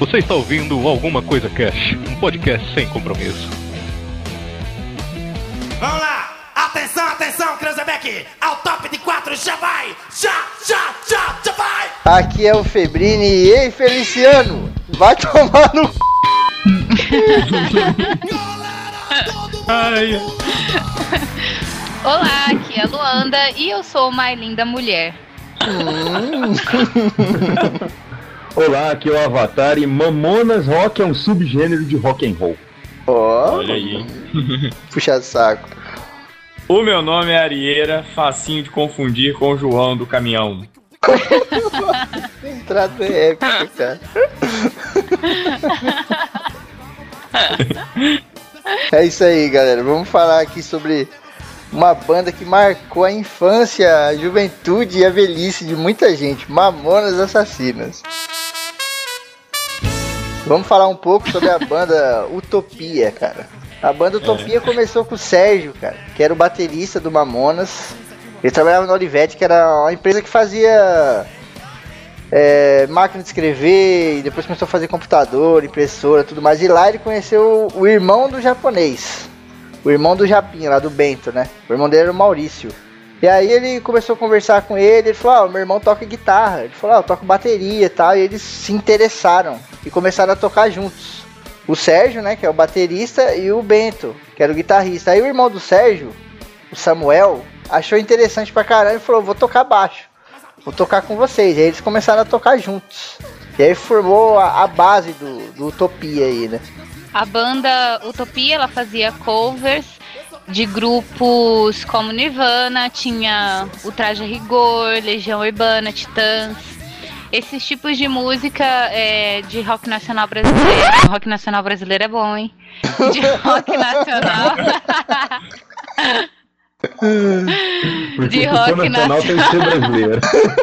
Você está ouvindo Alguma Coisa Cash, um podcast sem compromisso. Vamos lá! Atenção, atenção, Cranzebeck! Ao top de quatro, já vai! Já, já, já, já vai! Aqui é o Febrini e ei, Feliciano! Vai tomar no c... Ai, Olá, aqui é a Luanda e eu sou uma linda mulher. Olá, aqui é o Avatar e Mamonas Rock é um subgênero de rock and roll. Ó, Olha aí. puxa saco. O meu nome é Arieira, facinho de confundir com o João do caminhão. Entrada épica, cara. É isso aí, galera. Vamos falar aqui sobre uma banda que marcou a infância, a juventude e a velhice de muita gente. Mamonas Assassinas. Vamos falar um pouco sobre a banda Utopia, cara. A banda Utopia começou com o Sérgio, cara, que era o baterista do Mamonas. Ele trabalhava na Olivetti, que era uma empresa que fazia é, máquina de escrever, e depois começou a fazer computador, impressora, tudo mais. E lá ele conheceu o irmão do japonês. O irmão do Japinha, lá do Bento, né? O irmão dele era o Maurício. E aí ele começou a conversar com ele, ele falou, ah, meu irmão toca guitarra. Ele falou, ah, eu toco bateria e tal. E eles se interessaram e começaram a tocar juntos. O Sérgio, né, que é o baterista, e o Bento, que era o guitarrista. Aí o irmão do Sérgio, o Samuel, achou interessante pra caralho e falou, vou tocar baixo. Vou tocar com vocês. E aí eles começaram a tocar juntos. E aí formou a, a base do, do Utopia aí, né? A banda Utopia, ela fazia covers de grupos como Nirvana, tinha o Traje a Rigor, Legião Urbana, Titãs. Esses tipos de música é, de rock nacional brasileiro. rock nacional brasileiro é bom, hein? De rock nacional. Porque De rock nacional tem que ser brasileiro.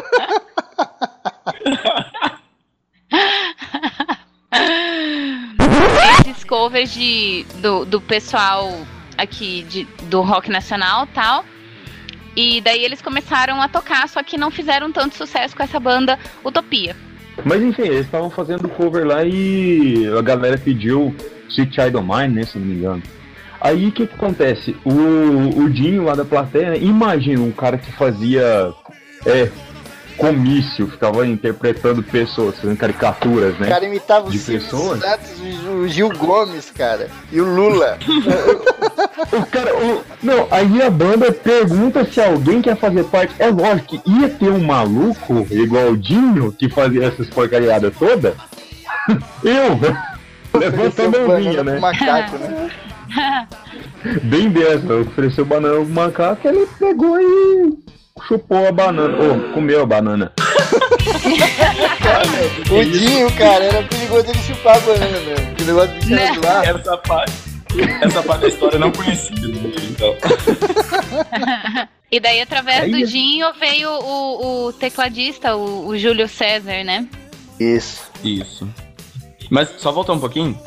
esses covers de, do, do pessoal aqui de, do rock nacional tal. E daí eles começaram a tocar, só que não fizeram tanto sucesso com essa banda Utopia. Mas enfim, eles estavam fazendo cover lá e a galera pediu Sweet Child of Mine, né, se não me engano. Aí o que, que acontece? O, o Dinho lá da plateia, né, imagina um cara que fazia é, comício, ficava interpretando pessoas, fazendo caricaturas, O né? cara imitava De o pessoas? Santos, o Gil Gomes, cara. E o Lula. O cara, o- não, aí a banda pergunta se alguém quer fazer parte. É lógico que ia ter um maluco igual o Dinho que fazia essas porcariadas todas. Eu, levantando a mãozinha, né? macaco, né? Bem dessa, ofereceu banana pro macaco, ele pegou e chupou a banana, ou comeu a banana. O Dinho, cara, era perigoso ele chupar a banana mesmo. Que negócio de Né? lá. Essa parte, essa parte da história eu não conhecia. Então. E daí, através Aí- do Dinho, veio o, o tecladista, o, o Júlio César, né? Isso. Isso. Mas só voltar um pouquinho.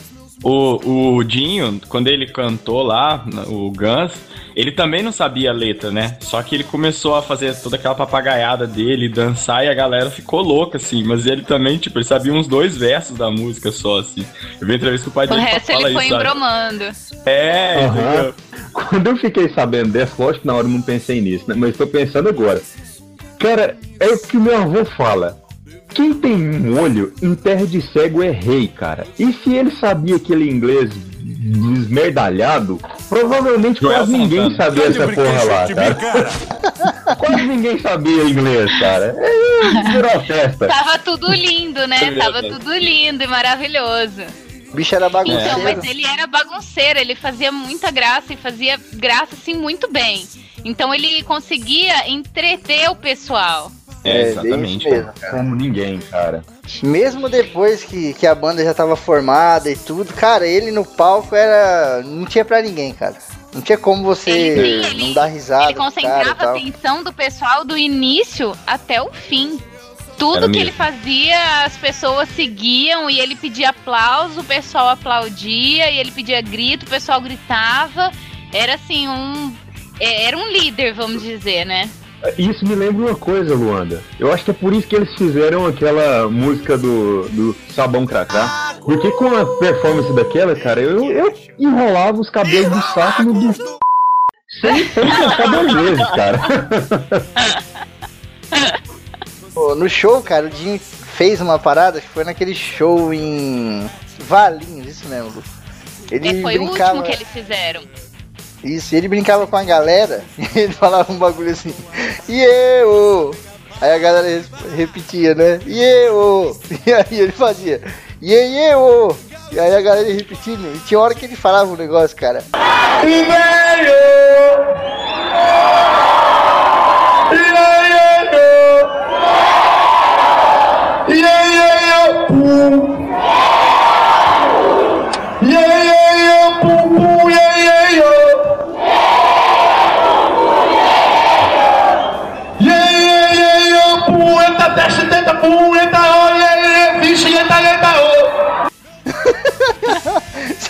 O, o Dinho, quando ele cantou lá, o Guns, ele também não sabia a letra, né? Só que ele começou a fazer toda aquela papagaiada dele, dançar, e a galera ficou louca, assim. Mas ele também, tipo, ele sabia uns dois versos da música só, assim. Eu vi entrevista com o pai O dele resto fala ele foi isso, sabe? embromando. É, entendeu? Quando eu fiquei sabendo dessa, lógico que na hora eu não pensei nisso, né? Mas tô pensando agora. Cara, é o que meu avô fala. Quem tem um olho em terra de cego é rei, cara. E se ele sabia aquele inglês desmerdalhado, provavelmente Joel quase ninguém sabia essa porra lá, cara. Quase ninguém sabia inglês, cara. É, virou a festa. Tava tudo lindo, né? É Tava tudo lindo e maravilhoso. O bicho era bagunceiro. Então, mas ele era bagunceiro, ele fazia muita graça e fazia graça assim muito bem. Então ele conseguia entreter o pessoal. É, bem exatamente. isso mesmo, cara. Como ninguém, cara. Mesmo depois que, que a banda já tava formada e tudo, cara, ele no palco era. Não tinha pra ninguém, cara. Não tinha como você Ele- ele- não dar risada. ele concentrava a atenção do pessoal do início até o fim. Tudo Era que mesmo. ele fazia, as pessoas seguiam e ele pedia aplauso, o pessoal aplaudia, e ele pedia grito, o pessoal gritava. Era assim, um. é, Era um líder, vamos dizer, né? Isso me lembra uma coisa, Luanda. Eu acho que é por isso que eles fizeram aquela música do, do Sabão Cracá. Porque com a performance daquela, cara, eu, eu enrolava os cabelos do saco no do. Sem, sem pensar duas vezes, cara. Pô, no show, cara, o Dinho fez uma parada que foi naquele show em Valinhos, isso mesmo, Lu. Ele É, foi o brincava. último que eles fizeram. Isso, ele brincava com a galera e ele falava um bagulho assim, e eu! Aí a galera repetia, né? E eu! E aí ele fazia, e eu! E aí a galera repetindo, e tinha hora que ele falava um negócio, cara. Punheta,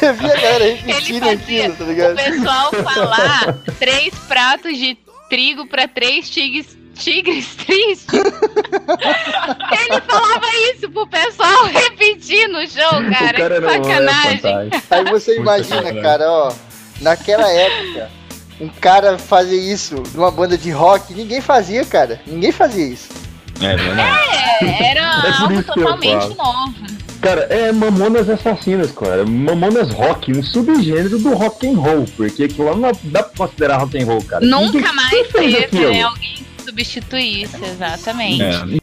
Você via a galera Ele repetindo fazia aquilo, tá o ligado? pessoal falar três pratos de trigo pra três tigres, tigres tristes. Ele falava isso pro pessoal repetir no show, cara. o cara que é sacanagem. Aí você imagina, cara, ó, naquela época, um cara fazer isso numa banda de rock, ninguém fazia, cara. Ninguém fazia isso. É. É, era É algo totalmente novo. Cara, é Mamonas Assassinas, cara. Mamonas Rock, um subgênero do rock and roll, porque aquilo lá não dá pra considerar rock and roll, cara. Nunca Ninguém- mais teve né, alguém que substituísse, exatamente. É.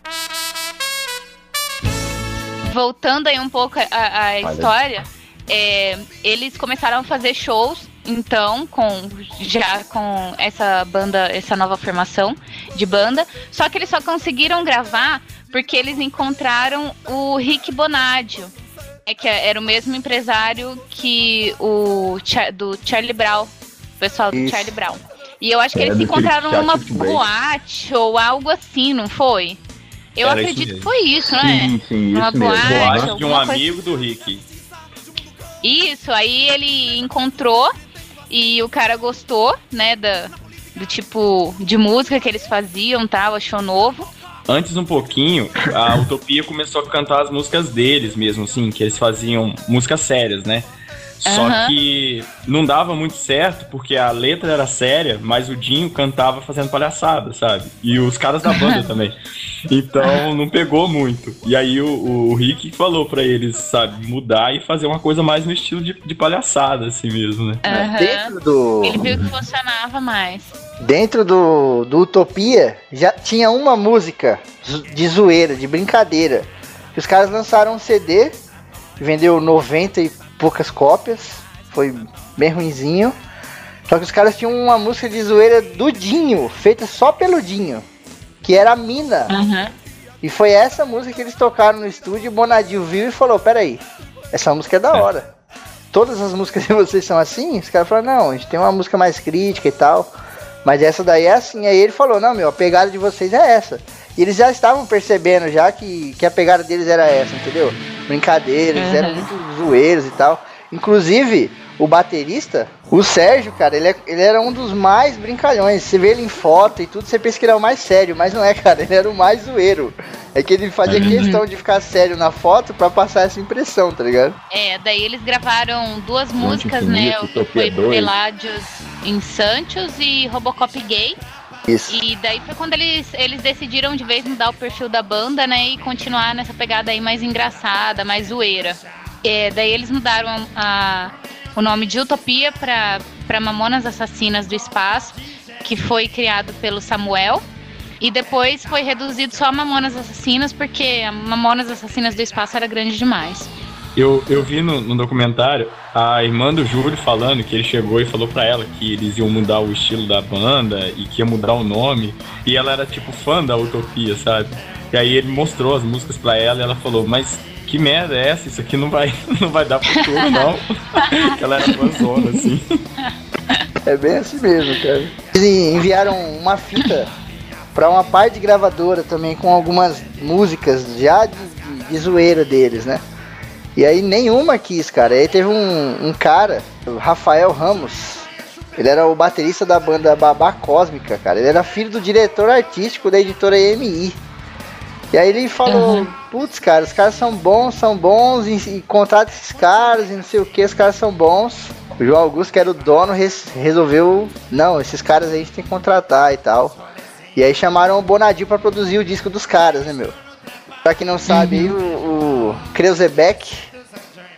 Voltando aí um pouco Olha. história, é, eles começaram a fazer shows, então, com já com essa banda, essa nova formação de banda. Só que eles só conseguiram gravar porque eles encontraram o Rick Bonadio, é, que era o mesmo empresário que o do Charlie Brown, o pessoal do Isso. Charlie Brown. E eu acho que É, eles se encontraram numa boate ou algo assim, não foi? Eu Era acredito que mesmo. foi isso, né? Sim, sim, Uma isso mesmo. boate. Boate Ah, de um coisa- amigo do Rick. Isso, aí ele encontrou e o cara gostou, né, da, do tipo de música que eles faziam, tal, achou novo. Antes um pouquinho, a Utopia começou a cantar as músicas deles mesmo, assim, que eles faziam músicas sérias, né? Só Aham. que não dava muito certo, porque a letra era séria, mas o Dinho cantava fazendo palhaçada, sabe? E os caras da banda também. Então não pegou muito. E aí o, o Rick falou pra eles, sabe, mudar e fazer uma coisa mais no estilo de, de palhaçada, assim mesmo, né? Aham. Dentro do. Ele viu que funcionava mais. Dentro do, do Utopia já tinha uma música de zoeira, de brincadeira. Que os caras lançaram um CD, vendeu 90 e poucas cópias, foi bem ruinzinho. Só que os caras tinham uma música de zoeira do Dinho, feita só pelo Dinho, que era a Mina. Aham. E foi essa música que eles tocaram no estúdio. O Bonadil viu e falou: Peraí, essa música é da hora. Todas as músicas de vocês são assim? Os caras falaram: Não, a gente tem uma música mais crítica e tal. Mas essa daí é assim. Aí ele falou: Não, meu, a pegada de vocês é essa. E eles já estavam percebendo já que, que a pegada deles era essa, entendeu? Brincadeira, eles eram Uhum. muito zoeiros e tal. Inclusive, o baterista, o Sérgio, cara, ele, é- ele era um dos mais brincalhões. Você vê ele em foto e tudo, você pensa que ele é o mais sério, mas não é, cara. Ele era o mais zoeiro. É que ele fazia Uhum. questão de ficar sério na foto pra passar essa impressão, tá ligado? É, daí eles gravaram duas músicas, Infinito, né? O que foi 2. Peládios em Santos e Robocop Gay. Isso. E daí foi quando eles, eles decidiram de vez mudar o perfil da banda, né? E continuar nessa pegada aí mais engraçada, mais zoeira. É, daí eles mudaram a, o nome de Utopia pra Mamonas Assassinas do Espaço, que foi criado pelo Samuel. E depois foi reduzido só a Mamonas Assassinas, porque a Mamonas Assassinas do Espaço era grande demais. Eu, eu vi no, no documentário a irmã do Júlio falando que ele chegou e falou pra ela que eles iam mudar o estilo da banda e que ia mudar o nome. E ela era tipo fã da Utopia, sabe? E aí ele mostrou as músicas pra ela e ela falou, mas que merda é essa? Isso aqui não vai, não vai dar futuro, não. ela era fãzona, assim. É bem assim mesmo, cara. Eles enviaram uma fita pra uma parte de gravadora também com algumas músicas já de, de, de zoeira deles, né? E aí nenhuma quis, cara. Aí teve um, um cara, o Rafael Ramos, Ele era o baterista da banda Babá Cósmica, cara. Ele era filho do diretor artístico da editora EMI. E aí ele falou, Uhum. putz, cara, os caras são bons, são bons, e, e contrata esses caras, e não sei o que, os caras são bons. O João Augusto, que era o dono, res- resolveu, não, esses caras aí a gente tem que contratar e tal. E aí chamaram o Bonadio pra produzir o disco dos caras, né, meu? Pra quem não sabe, aí, o, o Kreuzebeck,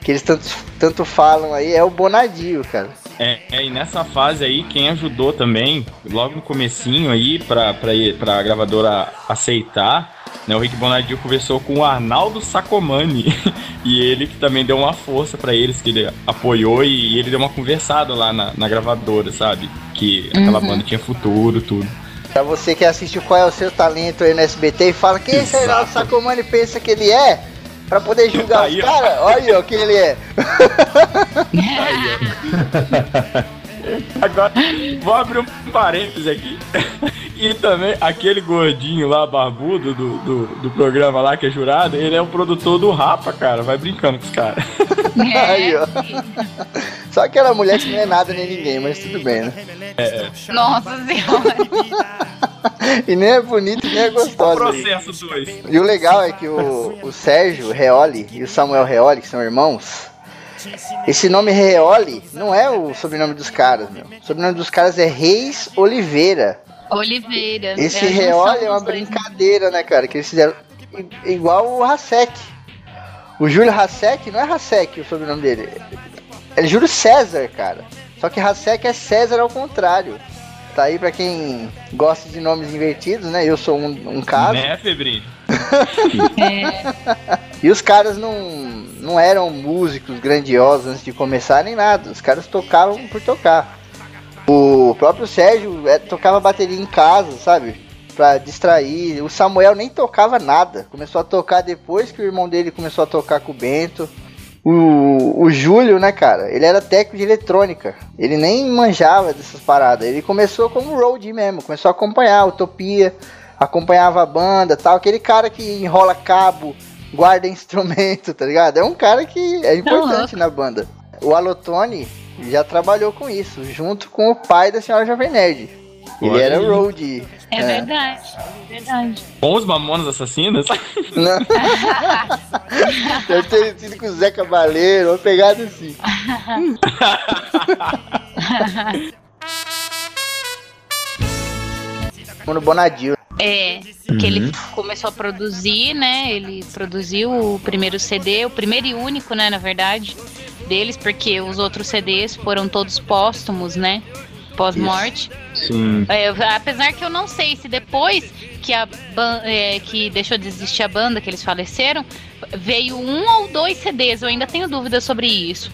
que eles tanto, tanto falam aí, é o Bonadio, cara. É, é, e nessa fase aí, quem ajudou também, logo no comecinho aí, pra, pra, pra gravadora aceitar, né, o Rick Bonadio conversou com o Arnaldo Sacomani, e ele que também deu uma força pra eles, que ele apoiou e, ele deu uma conversada lá na, na gravadora, sabe? Que aquela banda tinha futuro, tudo. Pra você que assiste Qual é o Seu Talento aí no SBT e fala quem esse Exato. Reinaldo Sacomani pensa que ele é, pra poder julgar Aí, os caras, olha aí, ó, quem ele é. Agora, vou abrir um parênteses aqui. E também aquele gordinho lá, barbudo do, do, do programa lá, que é jurado, ele é o produtor do Rapa, cara. Vai brincando com os caras. Aí, ó. É, Só aquela mulher que não é nada nem ninguém, mas tudo bem, né? nossa senhora. E nem é bonito, nem é gostosa. Processo 2. E o legal é que o, o Sérgio Reoli e o Samuel Reoli, que são irmãos, esse nome Reoli não é o sobrenome dos caras, meu. O sobrenome dos caras é Reis Oliveira. Oliveira. Esse É Reoli é uma dois, né? brincadeira, né, cara? Que eles fizeram igual o Hasek. O Júlio Hasek não é Hasek o sobrenome dele. É Júlio César, cara. Só que Hasek é César ao contrário. Tá aí pra quem gosta de nomes invertidos, né? Eu sou um, um caso. Né, Febrinho? É, E os caras não, não eram músicos grandiosos antes de começar nem nada. Os caras tocavam por tocar. O próprio Sérgio é, tocava bateria em casa, sabe? Pra distrair. O Samuel nem tocava nada. Começou a tocar depois que o irmão dele começou a tocar com o Bento. O, o Júlio, né, cara? Ele era técnico de eletrônica. Ele nem manjava dessas paradas. Ele começou como roadie mesmo. Começou a acompanhar a Utopia. Acompanhava a banda tal. Aquele cara que enrola cabo, guarda instrumento, tá ligado? É um cara que é importante na banda. O Alotone já trabalhou com isso, junto com o pai da senhora Jovem Nerd. Ele Olha era aí. roadie. é verdade. É verdade. Com os mamonas assassinos? Não. Deve ter sido com o Zé Cabaleiro, uma pegada assim. No Bonadio. É, que ele começou a produzir, né? Ele produziu o primeiro CD, o primeiro e único, né, na verdade, deles, porque os outros CDs foram todos póstumos, né? Pós-morte. Sim. É, apesar que eu não sei se depois que a ban- é, que deixou de existir a banda, que eles faleceram, veio um ou dois CDs. Eu ainda tenho dúvidas sobre isso.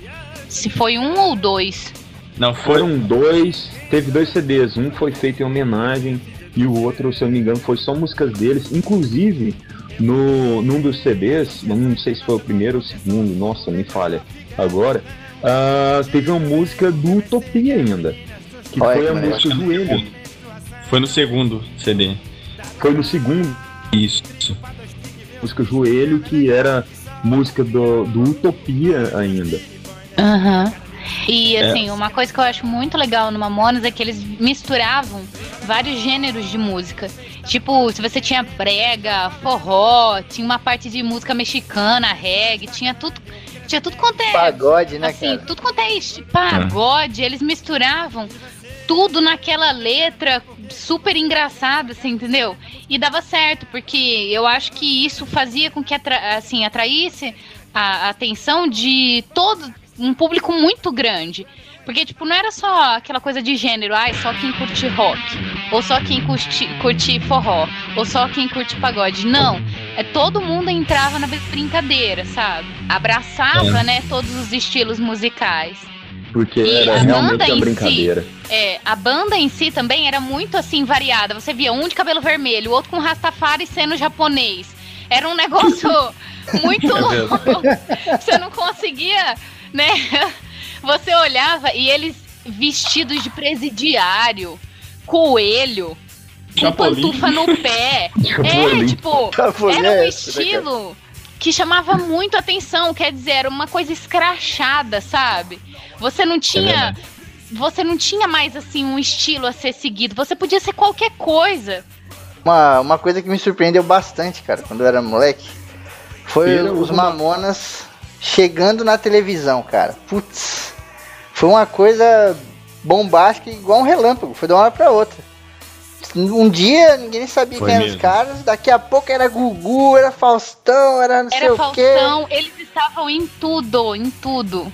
Se foi um ou dois. Não. Foram dois, teve dois CDs, um foi feito em homenagem e o outro, se eu não me engano, foi só músicas deles. Inclusive, no, num dos CDs, não sei se foi o primeiro ou o segundo, nossa, me falha agora, ah, teve uma música do Utopia ainda. Que Olha foi a música Joelho. Foi no segundo CD. Foi no segundo, Isso. música Joelho, que era música do, do Utopia ainda. Aham. E assim, uma coisa que eu acho muito legal no Mamonas é que eles misturavam vários gêneros de música. Tipo, se você tinha brega, forró, tinha uma parte de música mexicana, reggae, tinha tudo, tinha tudo quanto é Pagode, né, assim, cara? tudo quanto é este pagode, eles misturavam tudo naquela letra super engraçada, assim, entendeu? E dava certo, porque eu acho que isso fazia com que atra assim, atraísse a a atenção de todo um público muito grande. Porque, tipo, não era só aquela coisa de gênero, ai, só quem curte rock, ou só quem curte, curte forró, ou só quem curte pagode. Não. É, todo mundo entrava na brincadeira, sabe? Abraçava, né, todos os estilos musicais. Porque E era a realmente banda em uma si? brincadeira. É, a banda em si também era muito assim variada. Você via um de cabelo vermelho, outro com Rastafari sendo japonês. Era um negócio muito louco. Você não conseguia, né? Você olhava e eles vestidos de presidiário, coelho, com pantufa no pé. É, Chapolin. tipo, Chapolin era um é né, estilo que chamava muito atenção, quer dizer, era uma coisa escrachada, sabe? Você não tinha você não tinha mais assim um estilo a ser seguido. Você podia ser qualquer coisa. Uma, uma coisa que me surpreendeu bastante, cara, quando eu era moleque, foi os uma- Mamonas chegando na televisão, cara. Putz, foi uma coisa bombástica igual um relâmpago, foi de uma hora pra outra. Um dia ninguém nem sabia Foi quem eram os caras, daqui a pouco era Gugu, era Faustão, era não sei Era o quê. Faustão, eles estavam em tudo, em tudo.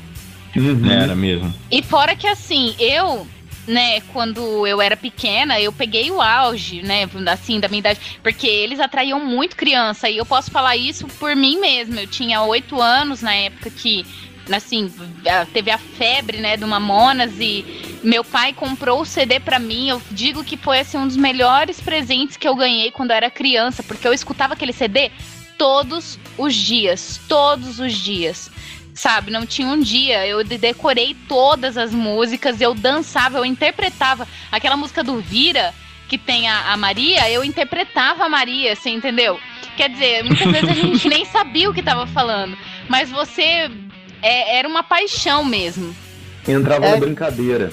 Uhum. Era mesmo. E fora que assim, eu, né, quando eu era pequena, eu peguei o auge, né, assim, da minha idade, porque eles atraíam muito criança, e eu posso falar isso por mim mesma. Eu tinha oito anos na época que, assim, teve a febre, né, do Mamonas, e meu pai comprou o CD pra mim. Eu digo que foi, assim, um dos melhores presentes que eu ganhei quando eu era criança, porque eu escutava aquele CD todos os dias, todos os dias sabe? Não tinha um dia. Eu de- decorei todas as músicas, eu dançava, eu interpretava aquela música do Vira que tem a, a Maria, eu interpretava a Maria, você entendeu? Quer dizer, muitas vezes a gente nem sabia o que tava falando, mas você é- era uma paixão mesmo. Entrava É. na brincadeira.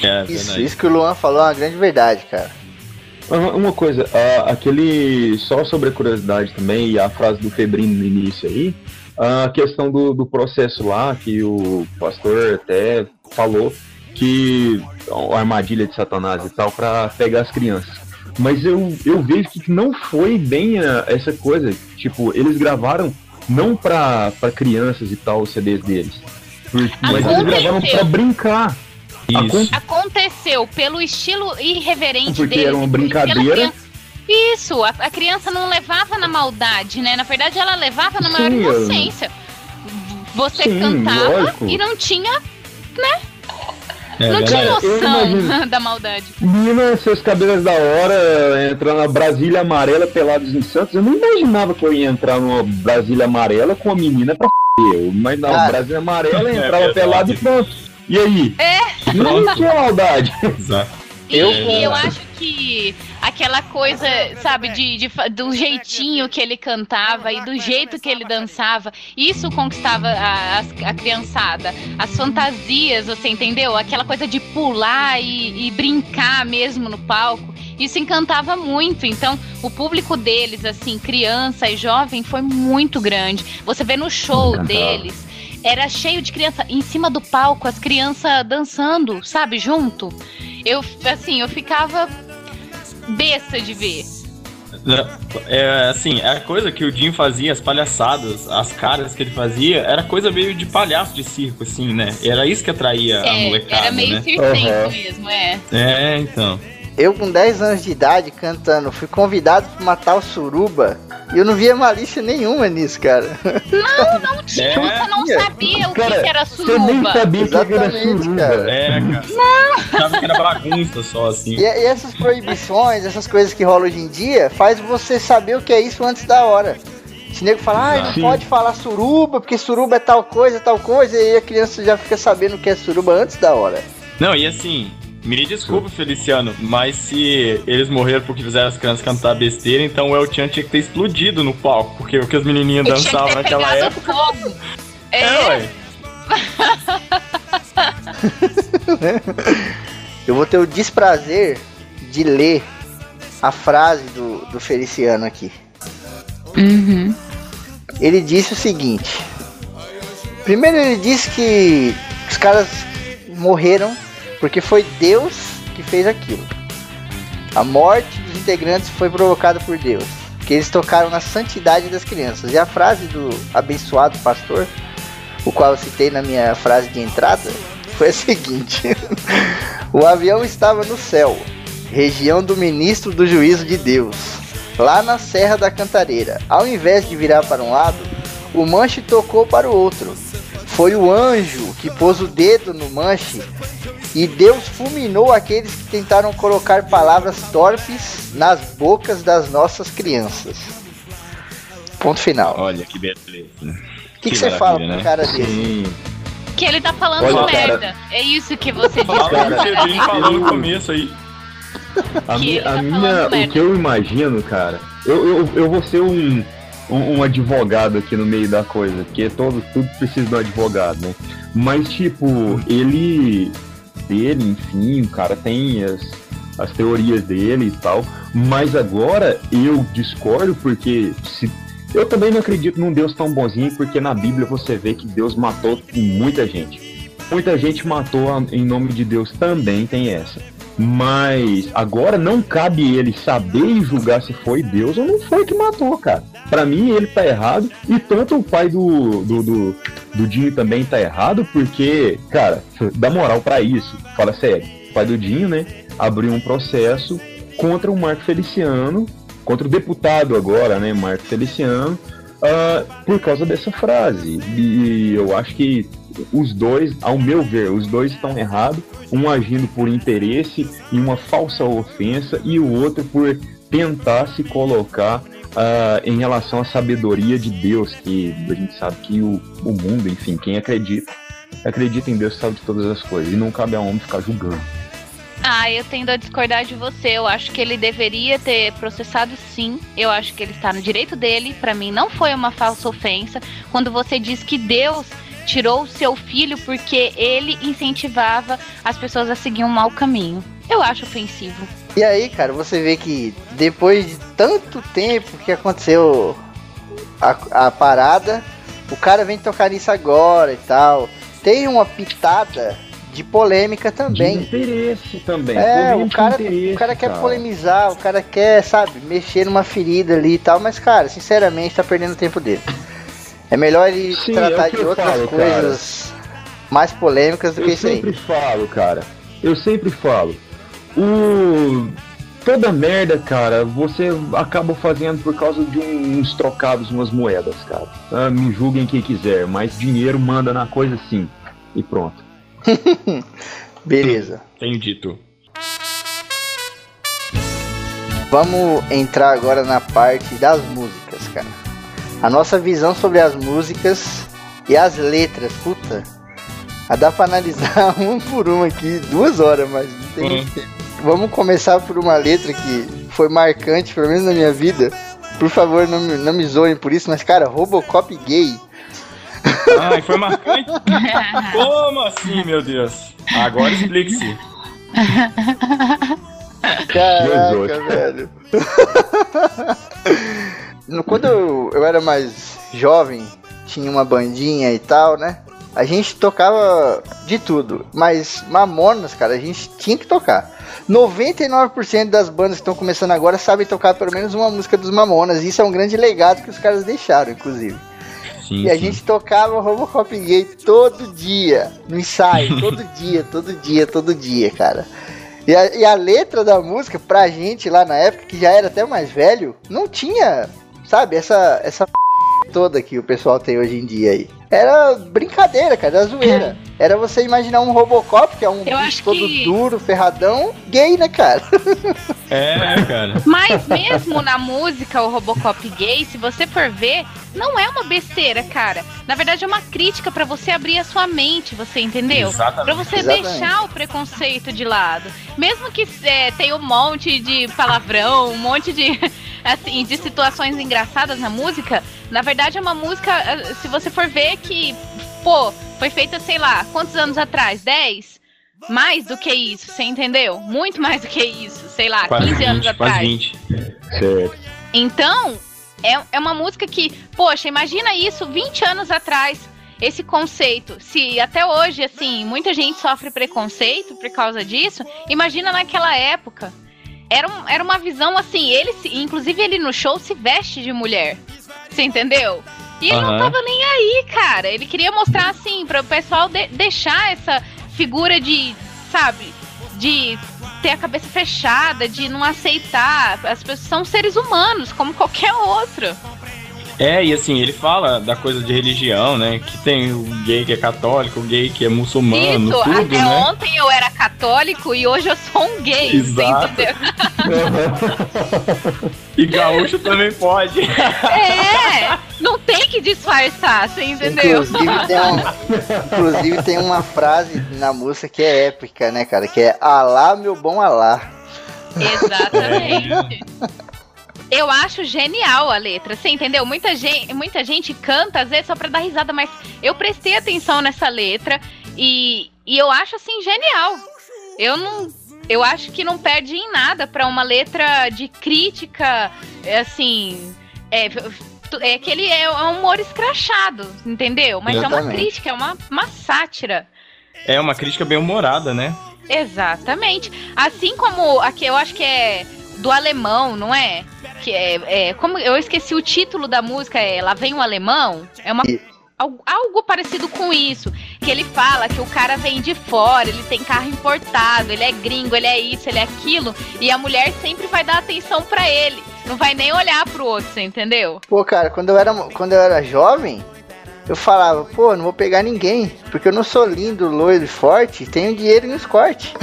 É, Isso, isso que o Luan falou é uma grande verdade, cara. Uma coisa, aquele. Só sobre a curiosidade também, e a frase do Febrino no início aí, a questão do, do processo lá, que o pastor até falou que a armadilha de Satanás e tal, para pegar as crianças. Mas eu, eu vejo que não foi bem ah, essa coisa. Tipo, eles gravaram não pra, pra crianças e tal os CDs deles. Por- mas eles gravaram pra brincar. Isso. Aconteceu pelo estilo irreverente Porque deles. era uma e brincadeira. Isso, a, a criança não levava na maldade, né? Na verdade, ela levava na maior Sim, inocência. Você Sim, cantava lógico. e não tinha, É não tinha noção da maldade. Menina, seus cabelos da hora, entrando na Brasília Amarela pelados em Santos. Eu não imaginava que eu ia entrar numa Brasília Amarela com uma menina pra f***. Eu imaginava Cara. Brasília Amarela, É entrava verdade. pelado e pronto. E aí? É. Não tinha maldade. Exato. E Eu- e eu acho que aquela coisa, sabe, de, de do jeitinho que ele cantava e do jeito que ele dançava, isso conquistava a, a criançada. As fantasias, você entendeu? Aquela coisa de pular e, e brincar mesmo no palco. Isso encantava muito. Então, o público deles, assim, criança e jovem, foi muito grande. Você vê no show Encantava. deles, era cheio de criança em cima do palco, as crianças dançando, sabe, junto. Eu, assim, eu ficava besta de ver. É, assim, a coisa que o Jim fazia, as palhaçadas, as caras que ele fazia, era coisa meio de palhaço de circo, assim, né? Era isso que atraía a É, molecada, era meio né? circense Aham. mesmo, é. É, então. Eu com 10 anos de idade cantando, fui convidado pra matar o suruba e eu não via malícia nenhuma nisso, cara. Não, não tinha, É, você não sabia o que, Cara, que era Você nem suruba. sabia o que era Exatamente, suruba. cara. É, cara. Não! Achava que era bagunça só, assim. E, e essas proibições, essas coisas que rolam hoje em dia, faz você saber o que é isso antes da hora. Se nego falar, ah, não Sim. pode falar suruba, porque suruba é tal coisa, tal coisa, e aí a criança já fica sabendo o que é suruba antes da hora. Não, e assim, me desculpa, Feliciano, mas se eles morreram porque fizeram as crianças cantar besteira, então o El Chan tinha que ter explodido no palco, porque o que as menininhas Eu dançavam naquela época. fogo. É, É, ué. Eu vou ter o desprazer de ler a frase do, do Feliciano aqui. Uhum. Ele disse o seguinte: primeiro, ele disse que os caras morreram porque foi Deus que fez aquilo. A morte dos integrantes foi provocada por Deus, que eles tocaram na santidade das crianças. E a frase do abençoado pastor, o qual eu citei na minha frase de entrada, foi a seguinte: O avião estava no céu, região do ministro do juízo de Deus, lá na Serra da Cantareira. Ao invés de virar para um lado, o manche tocou para o outro. Foi o anjo que pôs o dedo no manche e Deus fulminou aqueles que tentaram colocar palavras torpes nas bocas das nossas crianças. Ponto final. Olha que beleza. O que, que você fala pra um né? cara desse? Sim. Que ele tá falando Olha, cara. merda. É isso que você disse. Fala o que o Cara, falou no começo aí. A, ele tá a minha- o merda. que eu imagino, cara, eu, eu, eu vou ser um, um, um advogado aqui no meio da coisa, porque todo, tudo precisa de um advogado, né? Mas, tipo, ele. dele, enfim, o cara tem as, as teorias dele e tal. Mas agora eu discordo porque se eu também não acredito num Deus tão bonzinho, porque na Bíblia você vê que Deus matou muita gente. Muita gente matou em nome de Deus também, tem essa. Mas agora não cabe ele saber e julgar se foi Deus ou não foi que matou, cara. Para mim ele tá errado e tanto o pai do, do, do, do Dinho também tá errado, porque, cara, dá moral para isso. Fala sério. O pai do Dinho, né, abriu um processo contra o Marco Feliciano contra o deputado agora, né, Marco Feliciano, uh, por causa dessa frase. E eu acho que os dois, ao meu ver, os dois estão errados, um agindo por interesse e uma falsa ofensa, e o outro por tentar se colocar uh, em relação à sabedoria de Deus, que a gente sabe que o, o mundo, enfim, quem acredita, acredita em Deus sabe de todas as coisas, e não cabe a homem ficar julgando. Ah, eu tendo a discordar de você. Eu acho que ele deveria ter processado sim. Eu acho que ele está no direito dele. Para mim, não foi uma falsa ofensa. Quando você diz que Deus tirou o seu filho porque ele incentivava as pessoas a seguir um mau caminho. Eu acho ofensivo. E aí, cara, você vê que depois de tanto tempo que aconteceu a, a parada, o cara vem tocar nisso agora e tal. Tem uma pitada de polêmica também. De interesse também. É, o cara, o cara quer cara. polemizar, o cara quer, sabe, mexer numa ferida ali e tal, mas, cara, sinceramente, tá perdendo o tempo dele. É melhor ele Sim, tratar é de outras falo, coisas cara. mais polêmicas do eu que isso aí. Eu sempre falo, cara. Eu sempre falo. O toda merda, cara, você acaba fazendo por causa de uns trocados, umas moedas, cara. Ah, me julguem quem quiser, mas dinheiro manda na coisa sim. E pronto. Beleza. Tenho dito. Vamos entrar agora na parte das músicas. A nossa visão sobre as músicas e as letras, puta. A dá pra analisar um por um aqui, duas horas, mas não tem muito tempo. Vamos começar por uma letra que foi marcante, pelo menos na minha vida. Por favor, não me, não me zoem por isso, mas cara, Robocop gay Ai, foi marcante? Como assim, meu Deus? Agora explique-se. Caraca, velho. Quando eu, eu era mais jovem, tinha uma bandinha e tal, né? A gente tocava de tudo, mas Mamonas, cara, a gente tinha que tocar. 99% das bandas que estão começando agora sabem tocar pelo menos uma música dos Mamonas. Isso é um grande legado que os caras deixaram, inclusive. Sim, e a sim. gente tocava Robocop gay todo dia, no ensaio, todo dia, todo dia, todo dia, cara. E a, e a, letra da música, pra gente lá na época, que já era até mais velho, não tinha, sabe, essa, essa toda que o pessoal tem hoje em dia aí. Era brincadeira, cara, era zoeira. É. Era você imaginar um Robocop, que é um Eu bicho todo que... duro, ferradão, gay, né, cara? É, cara. Mas mesmo na música, o Robocop gay, se você for ver, não é uma besteira, cara. Na verdade, é uma crítica para você abrir a sua mente, você entendeu? Exatamente. Pra você Exatamente. deixar o preconceito de lado. Mesmo que é, tenha um monte de palavrão, um monte de, assim, de situações engraçadas na música, na verdade é uma música, se você for ver que, pô, foi feita, sei lá, quantos anos atrás? 10? Mais do que isso, você entendeu? Muito mais do que isso, sei lá, quase 15 20, anos atrás. Quase 20. Certo. Então, é, é uma música que, poxa, imagina isso 20 anos atrás, esse conceito. Se até hoje, assim, muita gente sofre preconceito por causa disso, imagina naquela época. Era, um, era uma visão assim, ele se, inclusive ele no show se veste de mulher. Você entendeu? E ele não Aham. tava nem aí, cara. Ele queria mostrar assim, para o pessoal de- deixar essa figura de, sabe, de ter a cabeça fechada, de não aceitar. As pessoas são seres humanos, como qualquer outro. É, e assim, ele fala da coisa de religião, né? Que tem o gay que é católico, o gay que é muçulmano, Isso, tudo, até né? ontem eu era católico e hoje eu sou um gay, Exato. você entendeu? E gaúcho também pode. É, não tem que disfarçar, você entendeu? Inclusive tem, um- inclusive tem uma frase na música que é épica, né, cara? Que é Alá, meu bom Alá. Exatamente. Eu acho genial a letra, você entendeu? Muita gente, muita gente canta às vezes só pra dar risada, mas eu prestei atenção nessa letra e e eu acho assim genial. Eu não eu acho que não perde em nada para uma letra de crítica, é, assim, é, é que ele é um humor escrachado, entendeu? Mas é uma Exatamente. crítica, é uma, uma sátira. É uma crítica bem humorada, né? Exatamente. Assim como aqui eu acho que é do alemão, não é? Que é, é como eu esqueci o título da música, é Lá vem um alemão. É uma algo, algo parecido com isso, que ele fala que o cara vem de fora, ele tem carro importado, ele é gringo, ele é isso, ele é aquilo, e a mulher sempre vai dar atenção pra ele. Não vai nem olhar pro outro, você entendeu? Pô, cara, quando eu era, quando eu era jovem, eu falava, pô, não vou pegar ninguém, porque eu não sou lindo, loiro e forte, tenho dinheiro nos cortes.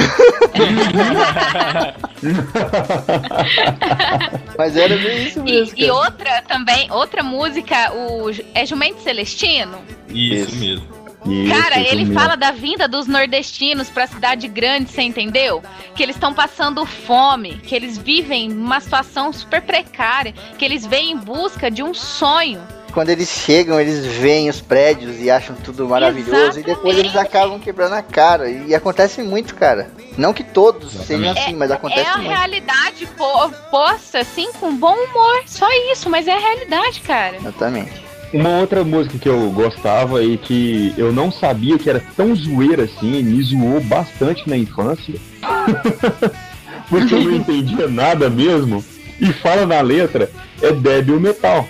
Mas era bem isso mesmo. E, e outra também, outra música, o é Jumento Celestino. Isso, Isso. mesmo. Isso, Cara, ele mesmo. fala da vinda dos nordestinos pra cidade grande, você entendeu? Que eles estão passando fome, que eles vivem numa situação super precária, que eles vêm em busca de um sonho. Quando eles chegam, eles veem os prédios e acham tudo maravilhoso, e depois eles Exatamente. acabam quebrando a cara. E acontece muito, cara. Não que todos sejam assim, mas É acontece a muito. realidade po- posta assim com bom humor, só isso, mas é a realidade, cara. Exatamente. Uma outra música que eu gostava e que eu não sabia que era tão zoeira assim, me zoou bastante na infância. Porque eu não entendia nada mesmo. E fala na letra, é débil metal.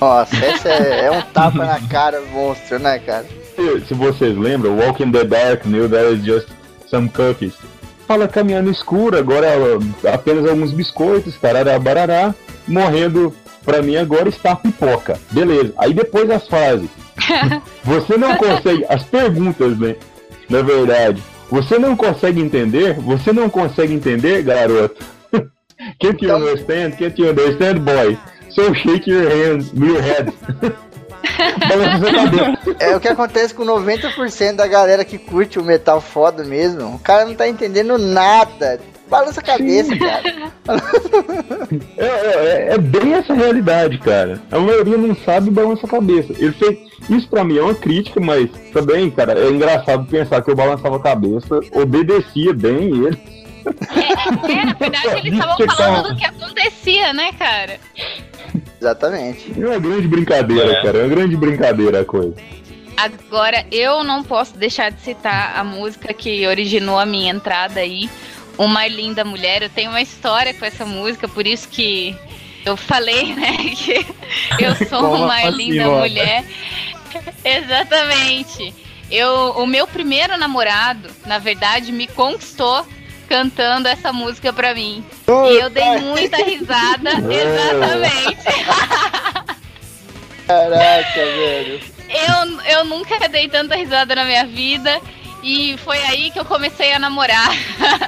Nossa, essa é, é um tapa na cara monstro, né, cara? Se, se vocês lembram, Walk in the Dark, New There is Just Some Cookies. Fala caminhando escuro, agora apenas alguns biscoitos, tarará, barará, morrendo pra mim agora está a pipoca. Beleza. Aí depois as frases. Você não consegue. As perguntas, né? Na verdade. Você não consegue entender? Você não consegue entender, garoto? Can't you Então- understand? Can't you understand, boy? So shake your hands, your head. É o que acontece com 90% da galera que curte o metal foda mesmo. O cara não tá entendendo nada. Balança a cabeça, cara. É, é- é bem essa realidade, cara. A maioria não sabe balança a cabeça. Isso pra mim é uma crítica, mas também, cara, é engraçado pensar que eu balançava a cabeça, obedecia bem ele. É, é, na verdade, eles estavam que falando do que acontecia, né, cara? Exatamente. É uma grande brincadeira, É. cara. É uma grande brincadeira a coisa. Agora, eu não posso deixar de citar a música que originou a minha entrada aí, Uma Linda Mulher. Eu tenho uma história com essa música, por isso que eu falei, né, que eu sou uma assim, linda mulher. Exatamente. Eu, o meu primeiro namorado, na verdade, me conquistou cantando essa música pra mim. E eu dei muita risada, exatamente. Caraca, velho. Eu, eu nunca dei tanta risada na minha vida. E foi aí que eu comecei a namorar.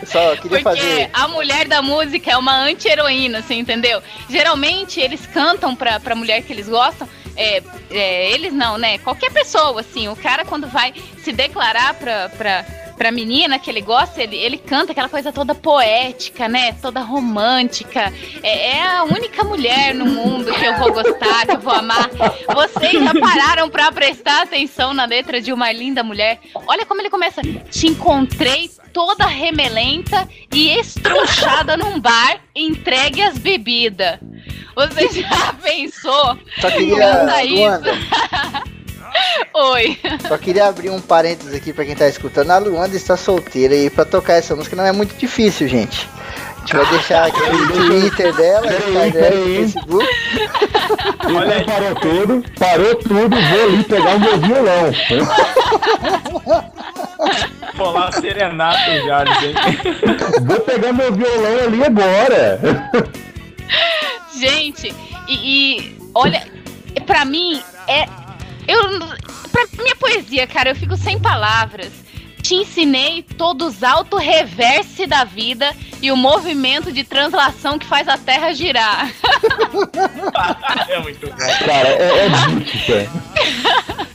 Só queria Porque fazer. a mulher da música é uma anti-heroína, você entendeu? Geralmente eles cantam pra, pra mulher que eles gostam. É, é, eles não, né? Qualquer pessoa, assim. O cara, quando vai se declarar pra, pra, pra menina que ele gosta, ele, ele canta aquela coisa toda poética, né? Toda romântica. É, é a única mulher no mundo que eu vou gostar, que eu vou amar. Vocês já pararam pra prestar atenção na letra de Uma Linda Mulher? Olha como ele começa. Te encontrei toda remelenta e estruchada num bar, entregue as bebidas. Você já pensou? Só queria. Luanda, Oi. só queria abrir um parênteses aqui pra quem tá escutando. A Luanda está solteira e pra tocar essa música não é muito difícil, gente. A gente vai deixar aqui o Twitter dela, Instagram, Facebook. Ele Então parou tudo, parou tudo, vou ali pegar o meu violão. Pô, lá serenata já, hein? Vou pegar meu violão ali agora. Gente, e, e olha, pra mim é. Eu, pra minha poesia, cara, eu fico sem palavras. Te ensinei todos os auto-reverse da vida e o movimento de translação que faz a Terra girar. É muito bom. Cara, é, é mítica.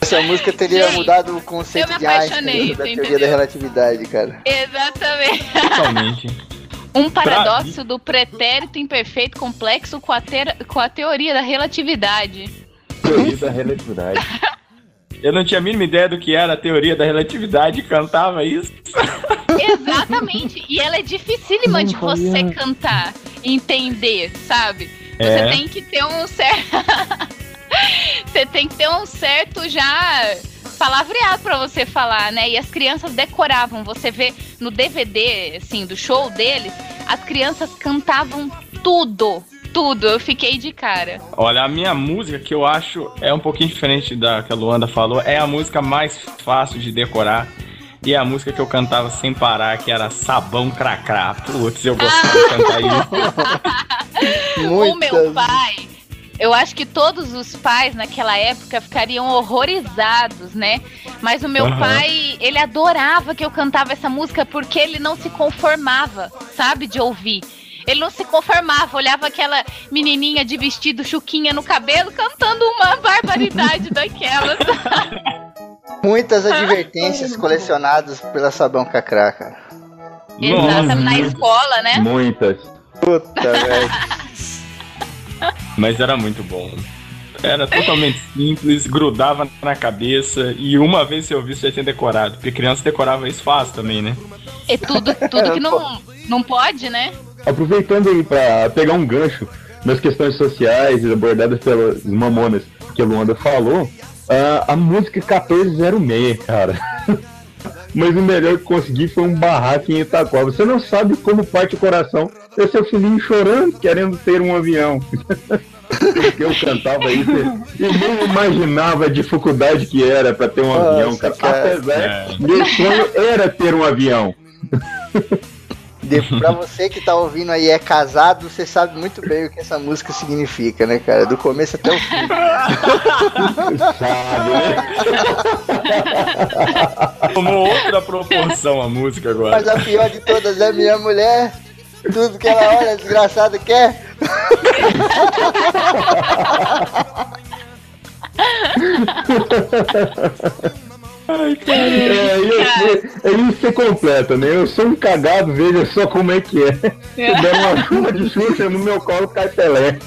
Essa música teria Gente, mudado o conceito eu me de Einstein apaixonei, da você teoria entendeu? da relatividade, cara. Exatamente. Totalmente. Um paradoxo do pretérito imperfeito complexo com a, ter- com a teoria da relatividade. Teoria da relatividade. eu não tinha a mínima ideia do que era a teoria da relatividade cantava isso. Exatamente. E ela é dificílima de você cantar, entender, sabe? Você É. tem que ter um certo. você tem que ter um certo já palavreado pra você falar, né? E as crianças decoravam. Você vê no DVD, assim, do show deles, as crianças cantavam tudo. Tudo. Eu fiquei de cara. Olha, a minha música que eu acho é um pouquinho diferente da que a Luanda falou, é a música mais fácil de decorar. E é a música que eu cantava sem parar, que era Sabão Cracrá. Putz, eu gostava de cantar isso. O meu pai, eu acho que todos os pais naquela época ficariam horrorizados, né? Mas o meu Aham. pai, ele adorava que eu cantava essa música porque ele não se conformava, sabe, de ouvir. Ele não se conformava, olhava aquela menininha de vestido chuquinha no cabelo cantando uma barbaridade daquelas. Muitas advertências colecionadas pela Sabão Cacrá, cara. Exatamente, na escola, né? Muitas. Puta, velho. Mas era muito bom. Era totalmente simples, grudava na cabeça e uma vez se eu vi, você já tinha decorado. Porque criança decorava isso fácil também, né? É tudo, tudo que não, não pode, né? Aproveitando aí pra pegar um gancho nas questões sociais abordadas pelas mamonas que a Luanda falou, ah, a música 1406, cara. Mas o melhor que consegui foi um barraco em Itaquá. Você não sabe como parte o coração ter seu filhinho chorando, querendo ter um avião. Porque eu cantava isso e nem imaginava a dificuldade que era pra ter um Nossa, avião, cara. cara. Apesar, É. meu sonho era ter um avião. De, pra você que tá ouvindo aí é casado, você sabe muito bem o que essa música significa, né, cara? Do começo até o fim. Tomou outra proporção a música agora. Mas a pior de todas é minha mulher. Tudo que ela olha, desgraçada, quer. É, eu sou- é isso que completa, né? Eu sou um cagado, veja só como é que é. Se der uma chuva de Xuxa no meu colo, cai Pelé.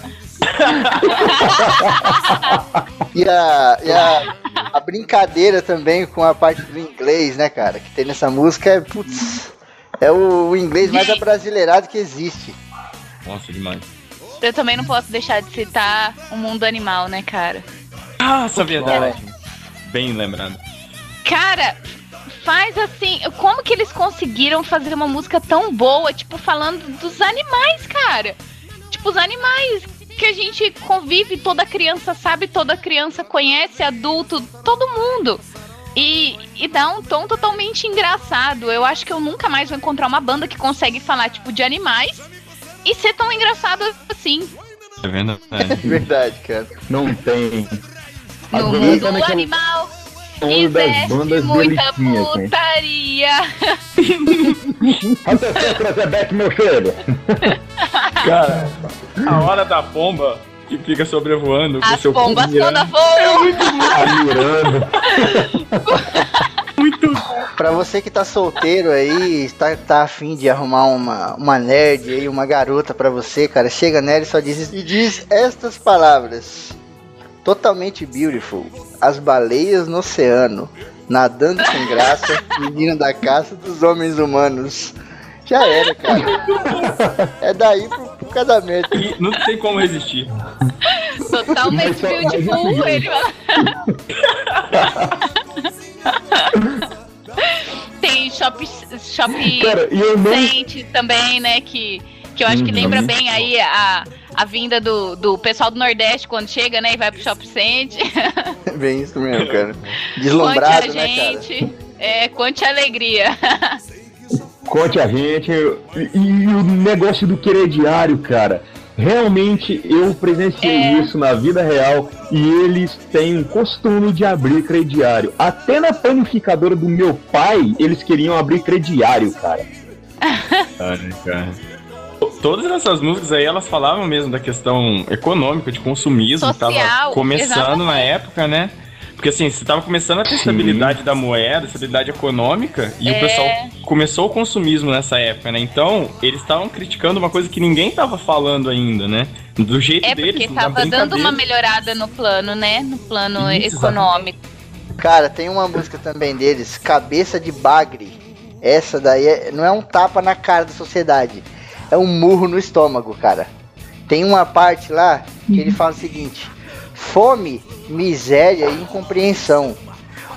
E a, e a, a brincadeira também com a parte do inglês, né, cara? Que tem nessa música é, putz, é o, o inglês mais abrasileirado que existe. Nossa, demais. Eu também não posso deixar de citar o mundo animal, né, cara? Nossa, verdade. Bem lembrado. Cara, faz assim. Como que eles conseguiram fazer uma música tão boa, tipo, falando dos animais, cara? Tipo, os animais que a gente convive, toda criança sabe, toda criança conhece, adulto, todo mundo. E, e dá um tom totalmente engraçado. Eu acho que eu nunca mais vou encontrar uma banda que consegue falar, tipo, de animais e ser tão engraçado assim. É verdade. Verdade, cara. Não tem. No mundo tá naquela onda das bandas muita putaria. Atenção, Crazebeck, meu filho. Cara, a hora da pomba que fica sobrevoando com As seu pombas fogo mirando. todas voam. Tá mirando. Pra você que tá solteiro aí, tá, tá afim de arrumar uma, uma nerd aí, uma garota pra você, cara, chega nela e só diz, e diz estas palavras. Totalmente beautiful. As baleias no oceano, nadando sem graça, menina da caça dos homens humanos. Já era, cara. É daí pro, pro casamento. E não tem como resistir. Totalmente beautiful. Ele. Tem shop, shop Cara, e não. Também, né? Que, que eu acho que Uhum. lembra bem aí a, a vinda do, do pessoal do Nordeste quando chega, né? E vai pro Shop Sente. Bem isso mesmo, cara. Conte a Deslumbrado, né, cara? gente. É, conte a alegria. Conte a gente. E, e o negócio do crediário, cara. Realmente eu presenciei É. isso na vida real e eles têm um costume de abrir crediário. Até na panificadora do meu pai, eles queriam abrir crediário, cara. Cara, cara. Todas essas músicas aí, elas falavam mesmo da questão econômica, de consumismo. Social, tava começando exatamente. na época, né? Porque assim, você tava começando a ter estabilidade da moeda, estabilidade econômica, e É. o pessoal começou o consumismo nessa época, né? Então, eles estavam criticando uma coisa que ninguém tava falando ainda, né? Do jeito É deles, porque da tava dando uma melhorada no plano, né? No plano Isso, econômico. Cara, tem uma música também deles, Cabeça de Bagre. Essa daí é- não é um tapa na cara da sociedade, é um murro no estômago, cara. Tem uma parte lá que ele fala o seguinte: fome, miséria e incompreensão.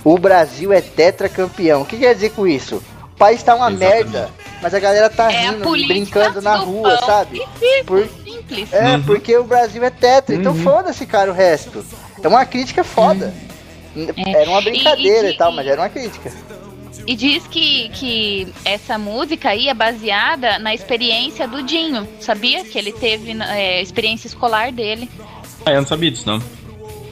O Brasil é tetracampeão. O que quer dizer com isso? O país tá uma Exatamente. merda, mas a galera tá É rindo, brincando na rua, pão sabe? Por- simples. É, Uhum. porque o Brasil é tetra, então foda-se, cara, o resto. É uma crítica foda. Era uma brincadeira É. E- e, e- tal, mas era uma crítica. E diz que, que essa música aí é baseada na experiência do Dinho. Sabia? Que ele teve é, experiência escolar dele. Ah, eu não sabia disso, não.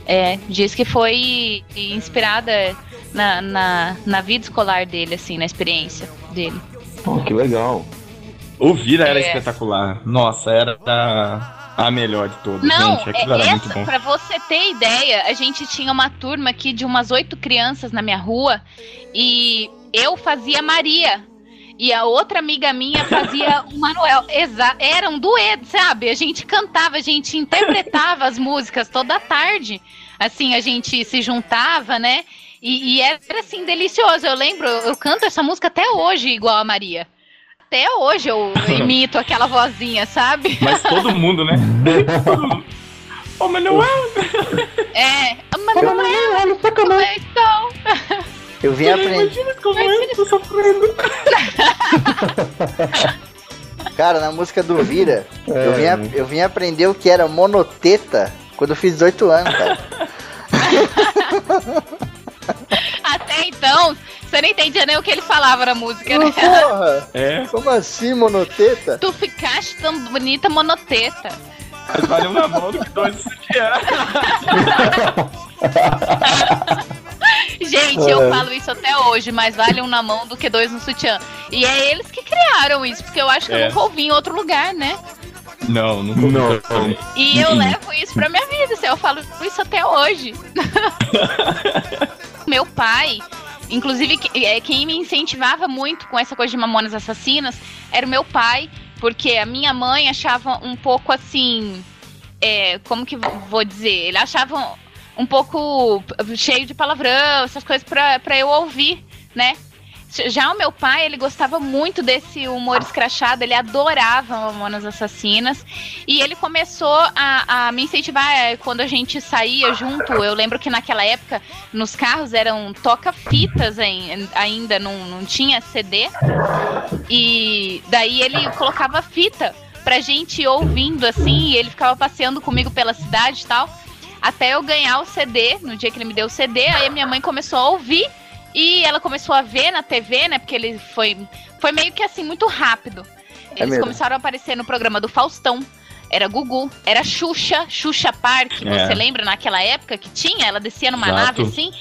É, diz que foi inspirada na, na, na vida escolar dele, assim, na experiência dele. Oh, que legal. O Vira era É. espetacular. Nossa, era a, a melhor de todas, Não, gente. Aquilo era é, muito essa, bom. pra você ter ideia, a gente tinha uma turma aqui de umas oito crianças na minha rua e eu fazia Maria. E a outra amiga minha fazia o Manuel. Exa era um dueto, sabe? A gente cantava, a gente interpretava as músicas toda tarde. Assim, a gente se juntava, né? E, e era assim, delicioso. Eu lembro, eu canto essa música até hoje, igual a Maria. Até hoje eu imito aquela vozinha, sabe? Mas todo mundo, né? Ô, Manuel! É, é, olha como é então. Eu vim aprender. como eu tô sofrendo. Cara, na música do Vira, É, eu, vim a- eu vim aprender o que era monoteta quando eu fiz 18 anos, cara. Até então, você não entendia nem o que ele falava na música, né? Porra! É, Como assim, monoteta? Tu ficaste tão bonita monoteta. mas vale um namoro que dois sutiã. Gente, eu falo isso até hoje, mas vale um na mão do que dois no sutiã. E é eles que criaram isso, porque eu acho que eu É. nunca ouvi em outro lugar, né? Não, não Não. não. também. E eu Uhum. levo isso pra minha vida, assim, eu falo isso até hoje. Meu pai, inclusive, é, quem me incentivava muito com essa coisa de mamonas assassinas era o meu pai, porque a minha mãe achava um pouco assim. é, como que vou dizer? Ele achava um pouco cheio de palavrão, essas coisas pra eu ouvir, né? Já o meu pai, ele gostava muito desse humor escrachado, ele adorava Mamonas Assassinas. E ele começou a, a me incentivar é, quando a gente saía junto. Eu lembro que naquela época, nos carros eram toca-fitas ain- ainda, não, não tinha CD. E daí ele colocava fita pra gente ouvindo assim, e ele ficava passeando comigo pela cidade e tal. Até eu ganhar o CD, no dia que ele me deu o CD, aí a minha mãe começou a ouvir e ela começou a ver na TV, né? Porque ele foi, foi meio que assim, muito rápido. Eles mesmo. começaram a aparecer no programa do Faustão. Era Gugu, era Xuxa, Xuxa Park, É. você lembra naquela época que tinha? Ela descia numa Exato. nave assim.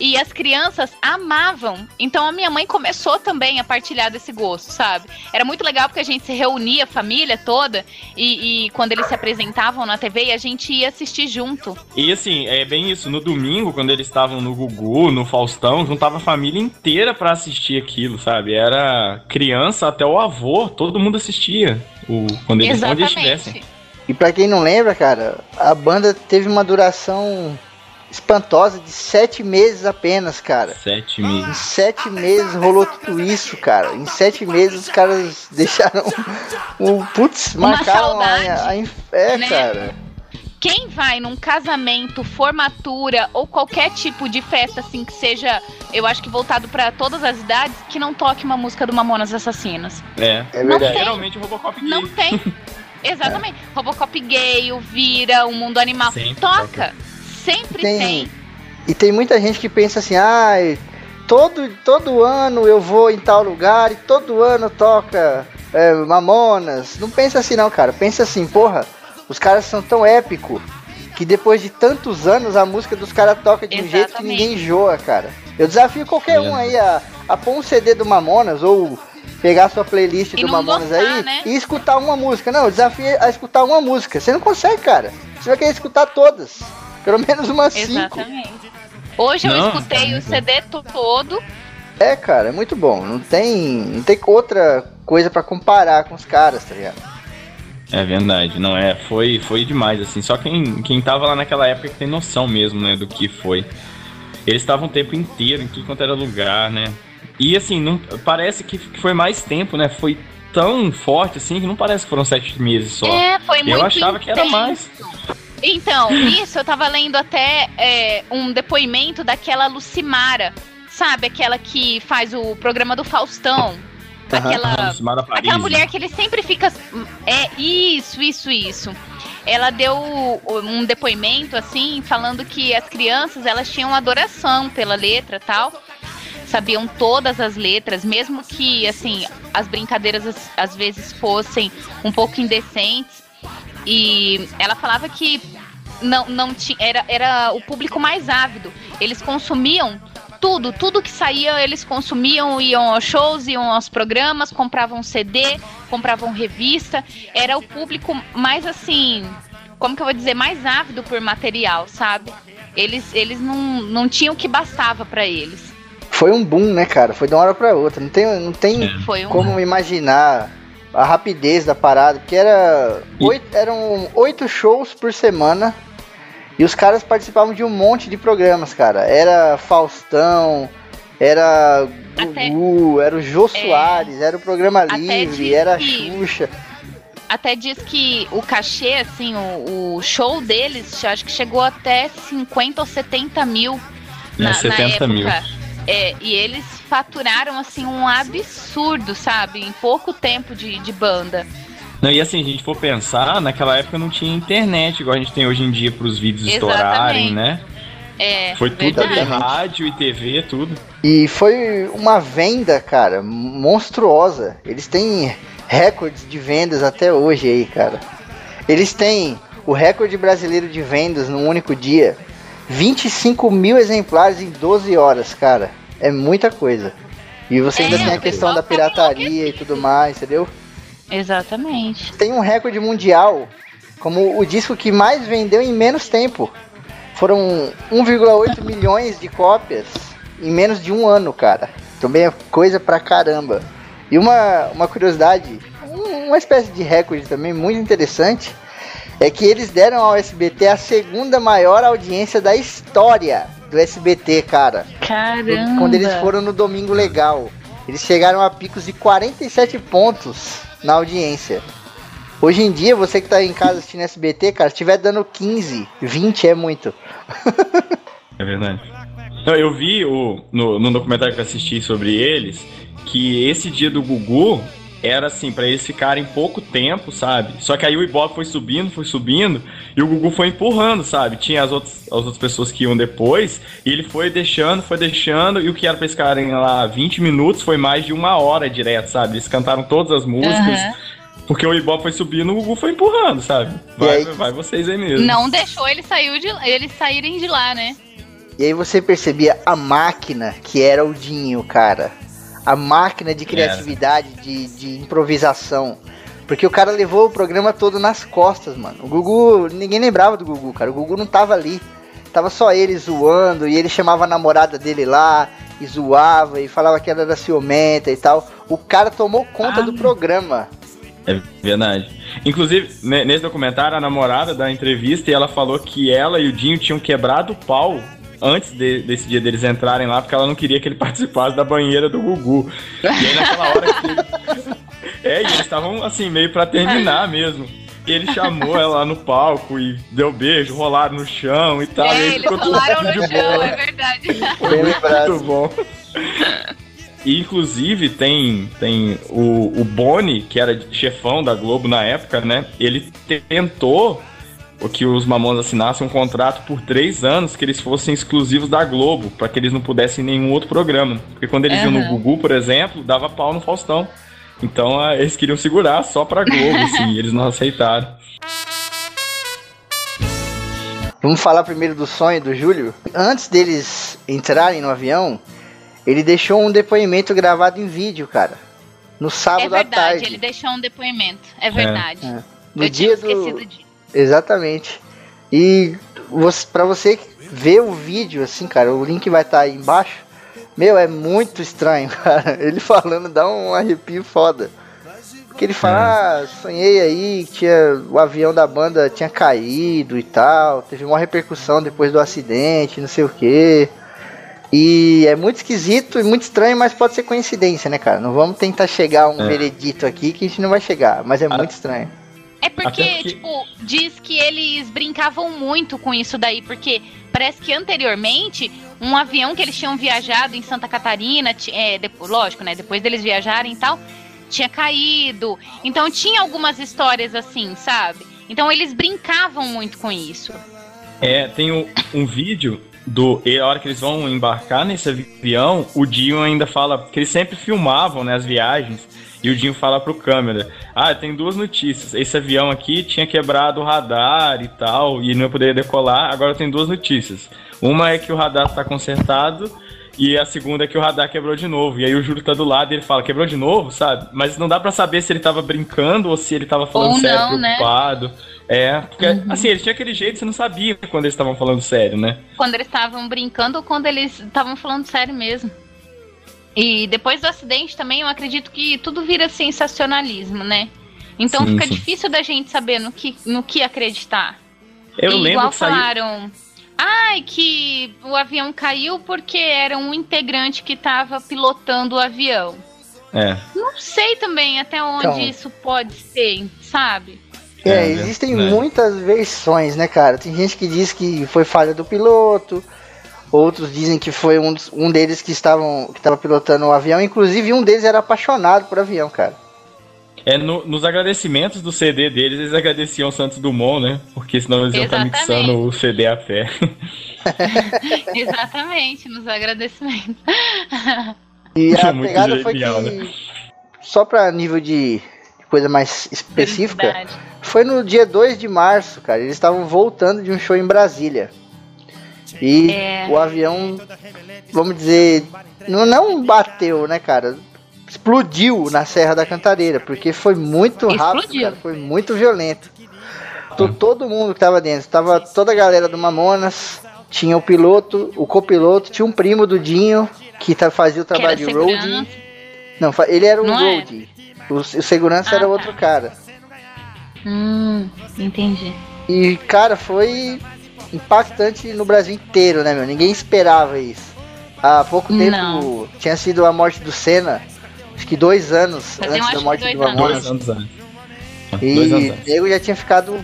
E as crianças amavam. Então a minha mãe começou também a partilhar desse gosto, sabe? Era muito legal porque a gente se reunia, a família toda, e, e quando eles se apresentavam na TV, e a gente ia assistir junto. E assim, é bem isso. No domingo, quando eles estavam no Gugu, no Faustão, juntava a família inteira pra assistir aquilo, sabe? Era criança até o avô, todo mundo assistia. O, quando eles, onde eles estivessem. E pra quem não lembra, cara, a banda teve uma duração espantosa de sete meses apenas, cara. Sete Em meses. sete meses rolou tudo isso, cara. Em sete meses os caras deixaram o. Putz, Uma marcaram a, saudade, a, inf- É, né? cara. Quem vai num casamento, formatura ou qualquer tipo de festa assim que seja, eu acho que voltado pra todas as idades, que não toque uma música do Mamonas Assassinas. É. É Não verdade. tem. Geralmente o Robocop Não tem. Exatamente. Robocop gay, o Vira, o Mundo Animal. Sempre Toca. Sempre Tem- tem. E tem muita gente que pensa assim, ai, todo, todo ano eu vou em tal lugar e todo ano toca é, Mamonas. Não pensa assim não, cara. Pensa assim, porra, os caras são tão épicos que depois de tantos anos a música dos caras toca de um jeito que Exatamente. ninguém enjoa, cara. Eu desafio qualquer um aí a, a pôr um CD do Mamonas ou pegar sua playlist E do Mamonas gostar, aí né? e escutar uma música. Não, eu desafio a escutar uma música. Você não consegue, cara. Você vai querer escutar todas. Pelo menos umas cinco. Exatamente. Hoje eu Não, escutei tá o CD todo. É, cara, é muito bom. Não tem, não tem outra coisa pra comparar com os caras, tá ligado? É verdade, não é, foi, foi demais, assim, só quem, quem tava lá naquela época que tem noção mesmo, né, do que foi. eles estavam o tempo inteiro em tudo quanto era lugar, né? E assim, não, parece que foi mais tempo, né? Foi tão forte assim que não parece que foram sete meses só. É, foi muito Eu achava que era intenso. mais. Então, isso eu tava lendo até é, um depoimento daquela Lucimara, sabe? Aquela que faz o programa do Faustão. Aquela, Lucimara Paris, aquela né? mulher que ele sempre fica. É, isso, isso, isso. Ela deu um depoimento, assim, falando que as crianças elas tinham adoração pela letra e tal. Sabiam todas as letras, mesmo que, assim, as brincadeiras às vezes fossem um pouco indecentes. E ela falava que não, não tinha, era, era o público mais ávido. Eles consumiam tudo, tudo que saía, eles consumiam, iam aos shows, iam aos programas, compravam CD, compravam revista. Era o público mais assim, como que eu vou dizer, mais ávido por material, sabe? Eles, eles não, não tinham o que bastava pra eles. Foi um boom, né, cara? Foi de uma hora pra outra. Não tem, não tem É. Como imaginar a rapidez da parada, porque era oito, eram oito shows por semana e os caras participavam de um monte de programas, cara. Era Faustão, era Até- Gugu, era o Jô É. Soares, era o Programa Até Livre, era a que- Xuxa. Até diz que o cachê, assim, o, o show deles, acho que chegou até 50 ou 70 mil É, na, na 70 época. mil. É, e eles faturaram, assim, um absurdo, sabe? Em pouco tempo de, de banda. Não, e assim, a gente for pensar, naquela época não tinha internet, igual a gente tem hoje em dia pros vídeos Exatamente. estourarem, né? É, Foi tudo ali, rádio e TV, tudo. E foi uma venda, cara, monstruosa. Eles têm recordes de vendas até hoje aí, cara. Eles têm o recorde brasileiro de vendas num único dia. 25 mil exemplares em 12 horas, cara. É muita coisa. E você ainda É, tem a questão da pirataria e tudo mais, entendeu? Exatamente. Tem um recorde mundial como o disco que mais vendeu em menos tempo. Foram 1,8 milhões de cópias em menos de um ano, cara. Também é coisa pra caramba. E uma, uma curiosidade, um- uma espécie de recorde também muito interessante, é que eles deram ao SBT a segunda maior audiência da história do SBT, cara. Caramba. Quando eles foram no Domingo Legal. Eles chegaram a picos de 47 pontos na audiência. Hoje em dia, você que tá em casa assistindo SBT, cara, se estiver dando 15, 20 é muito. É verdade. Não, eu vi o, no, no documentário que eu assisti sobre eles que esse dia do Gugu era assim, pra eles ficarem pouco tempo, sabe? Só que aí o Ibope foi subindo, foi subindo, e o Gugu foi empurrando, sabe? Tinha as outras, as outras pessoas que iam depois, e ele foi deixando, foi deixando, e o que era pra eles ficarem lá 20 minutos foi mais de uma hora direto, sabe? Eles cantaram todas as músicas, Aham. porque o Ibope foi subindo, o Gugu foi empurrando, sabe? Vai, aí- vai vocês aí mesmo. Não deixou eles, saiu de, eles saírem de lá, né? E aí você percebia a máquina que era o Dinho, cara. A máquina de criatividade, de, de improvisação. Porque o cara levou o programa todo nas costas, mano. O Gugu, ninguém lembrava do Gugu, cara. O Gugu não tava ali. Tava só ele zoando, e ele chamava a namorada dele lá, e zoava, e falava que ela era ciumenta e tal. O cara tomou conta Ah. do programa. É verdade. Inclusive, ne- nesse documentário, a namorada da entrevista, e ela falou que ela e o Dinho tinham quebrado o pau antes de- desse dia deles entrarem lá, porque ela não queria que ele participasse da banheira do Gugu. E aí naquela hora que ele... É, e eles estavam assim, meio pra terminar mesmo. E ele chamou ela lá no palco e deu beijo, rolaram no chão e tal. e é, aí eles ficou tudo rolaram no de chão, boa. é verdade. Lembrado. Muito bom. E, inclusive, tem, tem o, o Boni, que era chefão da Globo na época, né? Ele tentou que os Mamonas assinassem um contrato por três anos que eles fossem exclusivos da Globo, para que eles não pudessem nenhum outro programa. Porque quando eles iam no. Gugu, por exemplo, dava pau no Faustão. Então ah, eles queriam segurar só pra Globo, assim, e eles não aceitaram. Vamos falar primeiro do sonho do Júlio. Antes deles entrarem no avião, ele deixou um depoimento gravado em vídeo, cara. No É sábado à verdade, tarde. ele deixou um depoimento. É verdade. É. No Eu dia tinha esquecido do. disso. Exatamente. E você, pra você ver o vídeo, assim, cara, o link vai estar aí embaixo. Meu, é muito estranho, cara. Ele falando dá um arrepio foda. Porque ele fala, ah, sonhei aí que tinha, o avião da banda tinha caído e tal. Teve uma repercussão depois do acidente, não sei o que. E é muito esquisito e muito estranho, mas pode ser coincidência, né, cara? Não vamos tentar chegar a um É. veredito aqui que a gente não vai chegar, mas é Ah. muito estranho. É porque, porque- tipo, diz que eles brincavam muito com isso daí, porque parece que anteriormente um avião que eles tinham viajado em Santa Catarina, é, depo- lógico, né? Depois deles viajarem e tal, tinha caído. Então tinha algumas histórias assim, sabe? Então eles brincavam muito com isso. É, tem um, um vídeo do. E a hora que eles vão embarcar nesse avião, o Dinho ainda fala. que eles sempre filmavam né, as viagens. E o Dinho fala pro câmera: Ah, tem duas notícias. Esse avião aqui tinha quebrado o radar e tal, e não ia poder decolar. Agora tem duas notícias. Uma é que o radar tá consertado. E a segunda é que o radar quebrou de novo. E aí o Júlio tá do lado e ele fala, quebrou de novo, sabe? Mas não dá pra saber se ele tava brincando ou se ele tava falando Ou sério, não, né? preocupado. É, porque assim, ele tinha aquele jeito, você não sabia quando eles estavam falando sério, né? Quando eles estavam brincando ou quando eles estavam falando sério mesmo. E depois do acidente também, eu acredito que tudo vira sensacionalismo, né? Então Sim, fica sim. difícil da gente saber no que, no que acreditar. Eu E lembro igual que saiu. falaram. Ai, que o avião caiu porque era um integrante que estava pilotando o avião. É. Não sei também até onde Então. isso pode ser, sabe? É, É, existem né? muitas versões, né, cara? Tem gente que diz que foi falha do piloto, outros dizem que foi um, um deles que estavam que estava pilotando o avião, inclusive um deles era apaixonado por avião, cara. É no- nos agradecimentos do CD deles, eles agradeciam o Santos Dumont, né? Porque senão eles iam estar Exatamente. mixando o CD a fé. Exatamente, nos agradecimentos. E a Muito pegada foi genial, que né? só pra nível de coisa mais específica, Verdade. foi no dia 2 de março, cara. Eles estavam voltando de um show em Brasília. E É. o avião, vamos dizer, não, não bateu, né, cara? Explodiu na Serra da Cantareira, porque foi muito rápido, cara, foi muito violento. To- Todo mundo que tava dentro, tava toda a galera do Mamonas, tinha o piloto, o copiloto, tinha um primo do Dinho, que tá, fazia o trabalho de segurança. Não, ele era o Não é? roadie. O, o segurança Ah, era tá. outro cara. Hum, entendi. E, cara, foi impactante no Brasil inteiro, né, meu? Ninguém esperava isso. Há pouco tempo Não. tinha sido a morte do Senna, acho que dois anos Fazia, antes da morte do. Mamonas. Dois anos antes. E eu já tinha ficado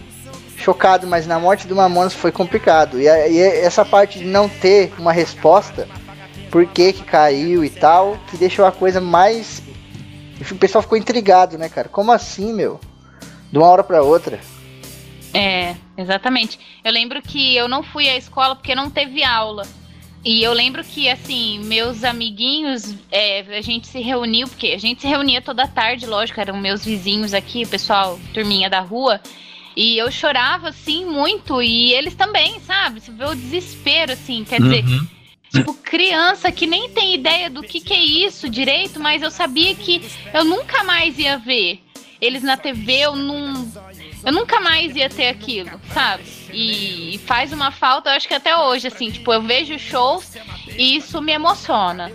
chocado, mas na morte do Mamonas foi complicado. E, a- e essa parte de não ter uma resposta, por que que caiu e tal, que deixou a coisa mais... O pessoal ficou intrigado, né, cara? Como assim, meu? De uma hora pra outra. É, exatamente. Eu lembro que eu não fui à escola porque não teve aula. E eu lembro que, assim, meus amiguinhos, é, a gente se reuniu, porque a gente se reunia toda tarde, lógico, eram meus vizinhos aqui, o pessoal, turminha da rua. E eu chorava, assim, muito, e eles também, sabe? Você vê o desespero, assim, quer dizer, Uhum. tipo, criança que nem tem ideia do que, que é isso direito, mas eu sabia que eu nunca mais ia ver eles na TV, eu não. Eu nunca mais ia ter aquilo, sabe? E, e faz uma falta, eu acho que até hoje, assim, tipo, eu vejo shows e isso me emociona.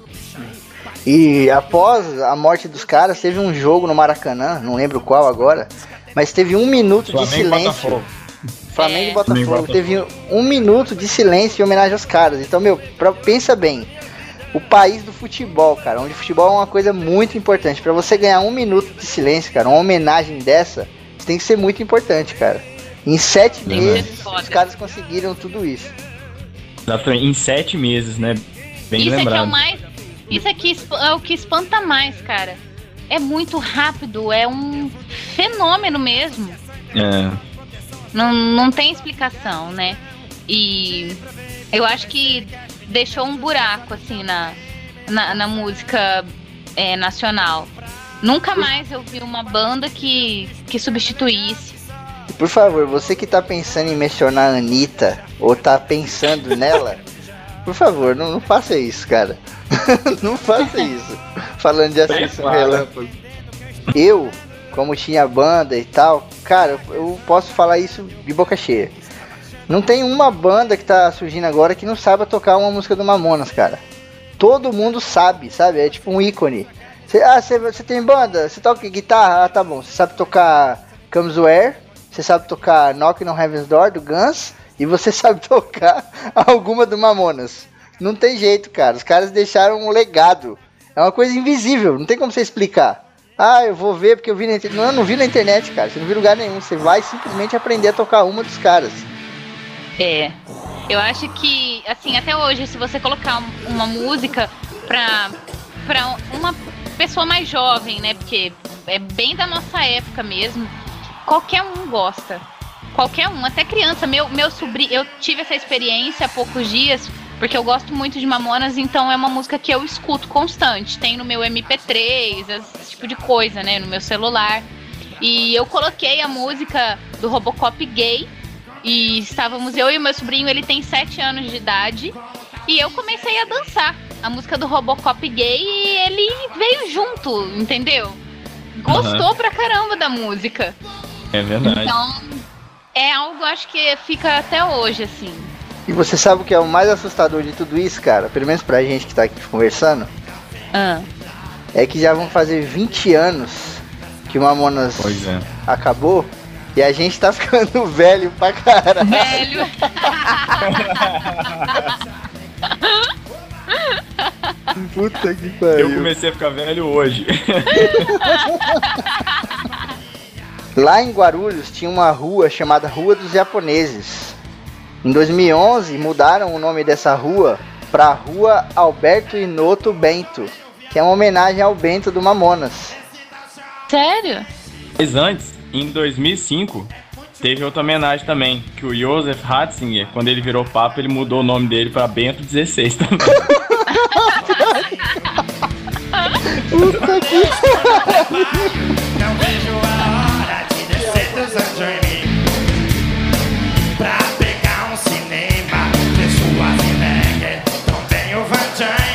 E após a morte dos caras, teve um jogo no Maracanã, não lembro qual agora, mas teve um minuto de Flamengo e silêncio. Botafogo. Flamengo e É. Botafogo. Flamengo e Botafogo. Teve um minuto de silêncio em homenagem aos caras. Então, meu, pra- pensa bem. O país do futebol, cara, onde o futebol é uma coisa muito importante. Pra você ganhar um minuto de silêncio, cara, uma homenagem dessa, isso tem que ser muito importante, cara. Em sete meses, os caras conseguiram tudo isso. Exatamente, Em sete meses, né? Bem isso lembrado. aqui é o mais. Isso aqui esp- é o que espanta mais, cara. É muito rápido, é um fenômeno mesmo. É. Não, não tem explicação, né? E eu acho que deixou um buraco, assim, na, na, na música é, nacional. Nunca mais eu vi uma banda que, que substituísse. Por favor, você que tá pensando em mencionar a Anitta, ou tá pensando nela, por favor, não, não faça isso, cara. não faça isso. Falando de Ascensão Prepara. Relâmpago. Eu, como tinha banda e tal, cara, eu posso falar isso de boca cheia. Não tem uma banda que tá surgindo agora que não saiba tocar uma música do Mamonas, cara. Todo mundo sabe, sabe? É tipo um ícone. Cê, ah, você tem banda? Você toca guitarra? Ah, tá bom. Você sabe tocar Comes Where? Você sabe tocar Knocking on Heaven's Door do Guns? E você sabe tocar alguma do Mamonas. Não tem jeito, cara. Os caras deixaram um legado. É uma coisa invisível, não tem como você explicar. Ah, eu vou ver porque eu vi na internet. Não, eu não vi na internet, cara. Você não viu lugar nenhum. Você vai simplesmente aprender a tocar uma dos caras. É. Eu acho que, assim, até hoje, se você colocar uma música pra, pra uma pessoa mais jovem, né? Porque é bem da nossa época mesmo, qualquer um gosta. Qualquer um, até criança. Meu, meu sobrinho, eu tive essa experiência há poucos dias, porque eu gosto muito de Mamonas, então é uma música que eu escuto constante. Tem no meu MP3, esse tipo de coisa, né? No meu celular. E eu coloquei a música do Robocop gay e estávamos eu e meu sobrinho, ele tem 7 anos de idade. E eu comecei a dançar a música do Robocop gay e ele veio junto, entendeu? Gostou uhum. pra caramba da música. É verdade. Então, é algo acho que fica até hoje, assim. E você sabe o que é o mais assustador de tudo isso, cara? Pelo menos pra gente que tá aqui conversando. Ah. É que já vão fazer 20 anos que o Mamonas é. acabou. E a gente tá ficando velho pra caralho. Velho. Puta que pariu. Eu comecei a ficar velho hoje. Lá em Guarulhos tinha uma rua chamada Rua dos Japoneses. Em 2011 mudaram o nome dessa rua para Rua Alberto Inoto Bento, que é uma homenagem ao Bento do Mamonas. Sério? Mas antes, em 2005, Teve outra homenagem também, que o Josef Ratzinger, quando ele virou papa, ele mudou o nome dele para Bento XVI também. Pra pegar um cinema. Van